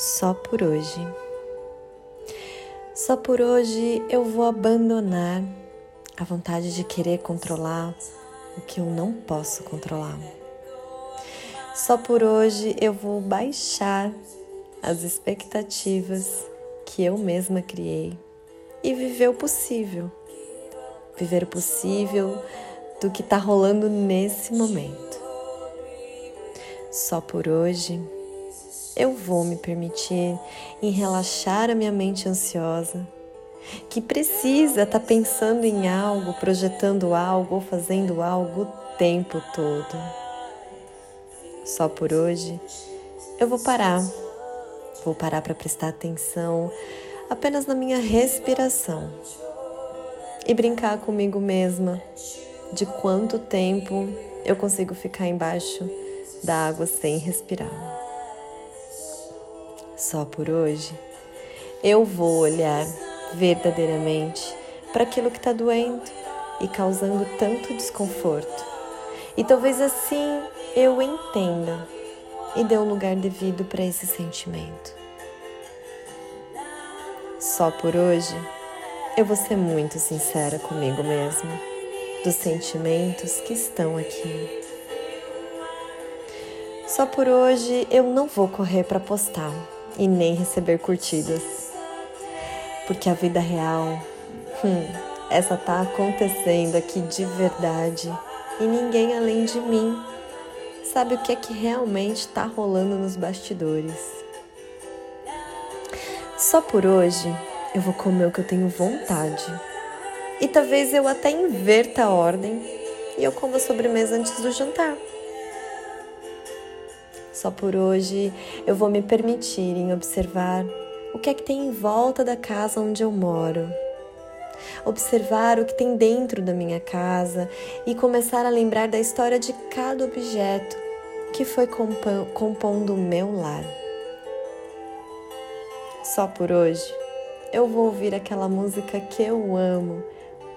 só por hoje. Só por hoje eu vou abandonar a vontade de querer controlar o que eu não posso controlar. Só por hoje eu vou baixar as expectativas que eu mesma criei e viver o possível. Viver o possível do que está rolando nesse momento. Só por hoje eu vou me permitir em relaxar a minha mente ansiosa, que precisa estar tá pensando em algo, projetando algo ou fazendo algo o tempo todo. Só por hoje eu vou parar. Vou parar para prestar atenção apenas na minha respiração e brincar comigo mesma de quanto tempo eu consigo ficar embaixo da água sem respirar só por hoje, eu vou olhar verdadeiramente para aquilo que está doendo e causando tanto desconforto. E talvez assim eu entenda e dê um lugar devido para esse sentimento. Só por hoje, eu vou ser muito sincera comigo mesma dos sentimentos que estão aqui. Só por hoje eu não vou correr para postar e nem receber curtidas. Porque a vida real, hum, essa tá acontecendo aqui de verdade e ninguém além de mim sabe o que é que realmente tá rolando nos bastidores. Só por hoje eu vou comer o que eu tenho vontade. E talvez eu até inverta a ordem e eu como a sobremesa antes do jantar. Só por hoje eu vou me permitir em observar o que é que tem em volta da casa onde eu moro. Observar o que tem dentro da minha casa e começar a lembrar da história de cada objeto que foi compondo o meu lar. Só por hoje eu vou ouvir aquela música que eu amo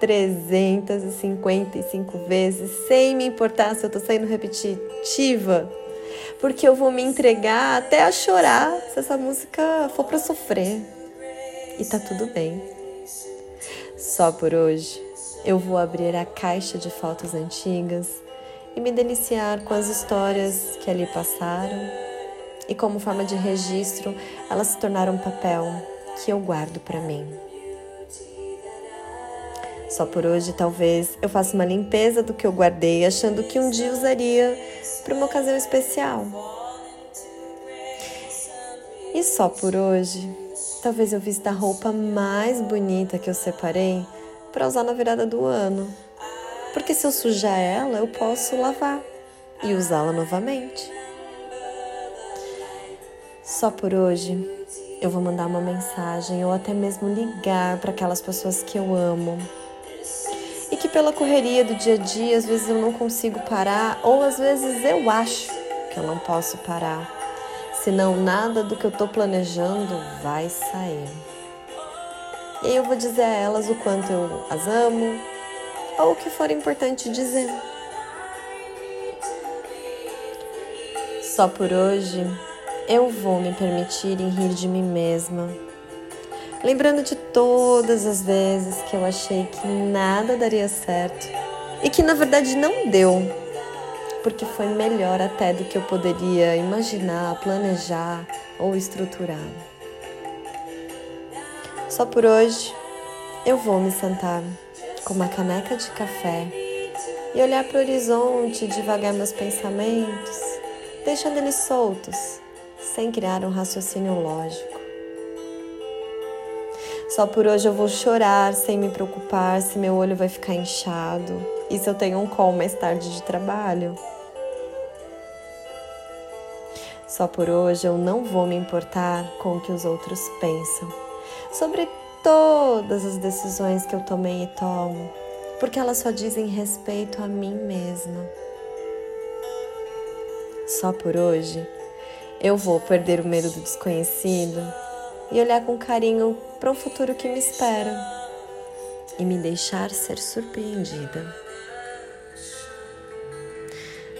355 vezes, sem me importar se eu tô sendo repetitiva porque eu vou me entregar até a chorar se essa música for para sofrer. E tá tudo bem. Só por hoje eu vou abrir a caixa de fotos antigas e me deliciar com as histórias que ali passaram e como forma de registro elas se tornaram um papel que eu guardo para mim. Só por hoje, talvez, eu faça uma limpeza do que eu guardei, achando que um dia usaria para uma ocasião especial. E só por hoje, talvez eu vista a roupa mais bonita que eu separei para usar na virada do ano. Porque se eu sujar ela, eu posso lavar e usá-la novamente. Só por hoje, eu vou mandar uma mensagem ou até mesmo ligar para aquelas pessoas que eu amo que pela correria do dia a dia às vezes eu não consigo parar ou às vezes eu acho que eu não posso parar, senão nada do que eu estou planejando vai sair. E aí eu vou dizer a elas o quanto eu as amo ou o que for importante dizer. Só por hoje eu vou me permitir em rir de mim mesma lembrando de todas as vezes que eu achei que nada daria certo e que na verdade não deu, porque foi melhor até do que eu poderia imaginar, planejar ou estruturar. Só por hoje eu vou me sentar com uma caneca de café e olhar para o horizonte devagar meus pensamentos, deixando eles soltos, sem criar um raciocínio lógico. Só por hoje eu vou chorar sem me preocupar se meu olho vai ficar inchado e se eu tenho um call mais tarde de trabalho. Só por hoje eu não vou me importar com o que os outros pensam sobre todas as decisões que eu tomei e tomo, porque elas só dizem respeito a mim mesma. Só por hoje eu vou perder o medo do desconhecido e olhar com carinho para o futuro que me espera e me deixar ser surpreendida.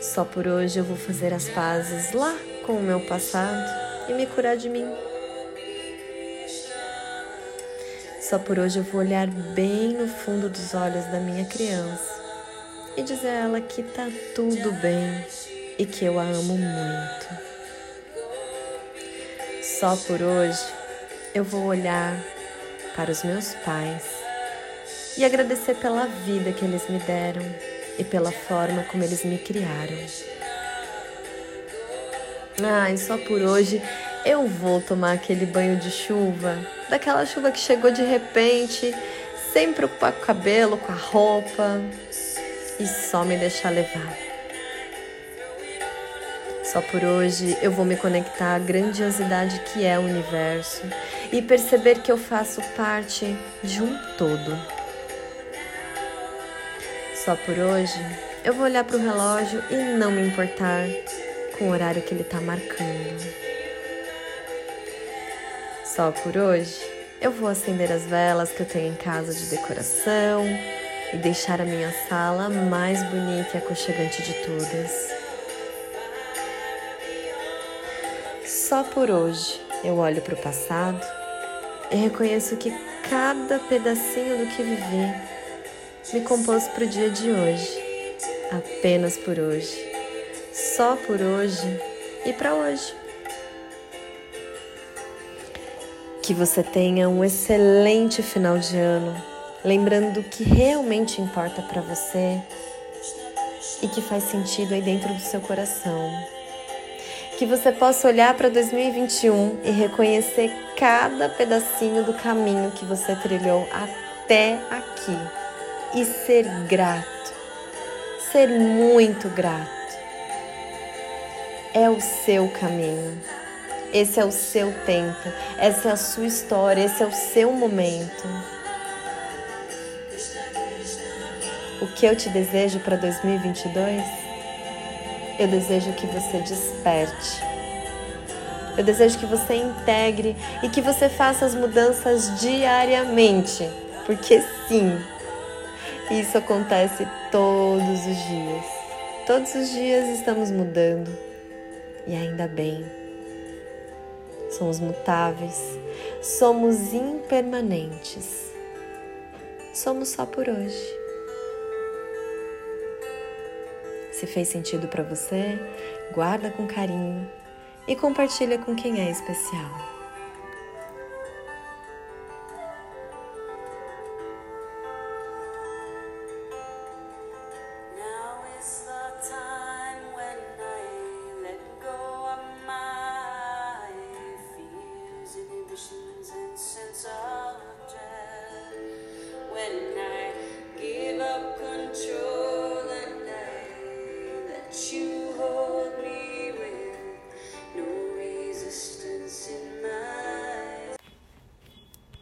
Só por hoje eu vou fazer as pazes lá com o meu passado e me curar de mim. Só por hoje eu vou olhar bem no fundo dos olhos da minha criança e dizer a ela que tá tudo bem e que eu a amo muito. Só por hoje eu vou olhar para os meus pais e agradecer pela vida que eles me deram e pela forma como eles me criaram. Ah, e só por hoje eu vou tomar aquele banho de chuva, daquela chuva que chegou de repente, sem preocupar com o cabelo, com a roupa, e só me deixar levar. Só por hoje eu vou me conectar à grandiosidade que é o universo e perceber que eu faço parte de um todo. Só por hoje eu vou olhar para o relógio e não me importar com o horário que ele está marcando. Só por hoje, eu vou acender as velas que eu tenho em casa de decoração e deixar a minha sala mais bonita e aconchegante de todas. Só por hoje eu olho para o passado e reconheço que cada pedacinho do que vivi me compôs para o dia de hoje, apenas por hoje, só por hoje e para hoje. Que você tenha um excelente final de ano, lembrando o que realmente importa para você e que faz sentido aí dentro do seu coração. Que você possa olhar para 2021 e reconhecer cada pedacinho do caminho que você trilhou até aqui e ser grato, ser muito grato. É o seu caminho. Esse é o seu tempo, essa é a sua história, esse é o seu momento. O que eu te desejo para 2022? Eu desejo que você desperte. Eu desejo que você integre e que você faça as mudanças diariamente, porque sim, isso acontece todos os dias. Todos os dias estamos mudando e ainda bem somos mutáveis, somos impermanentes. Somos só por hoje. Se fez sentido para você, guarda com carinho e compartilha com quem é especial.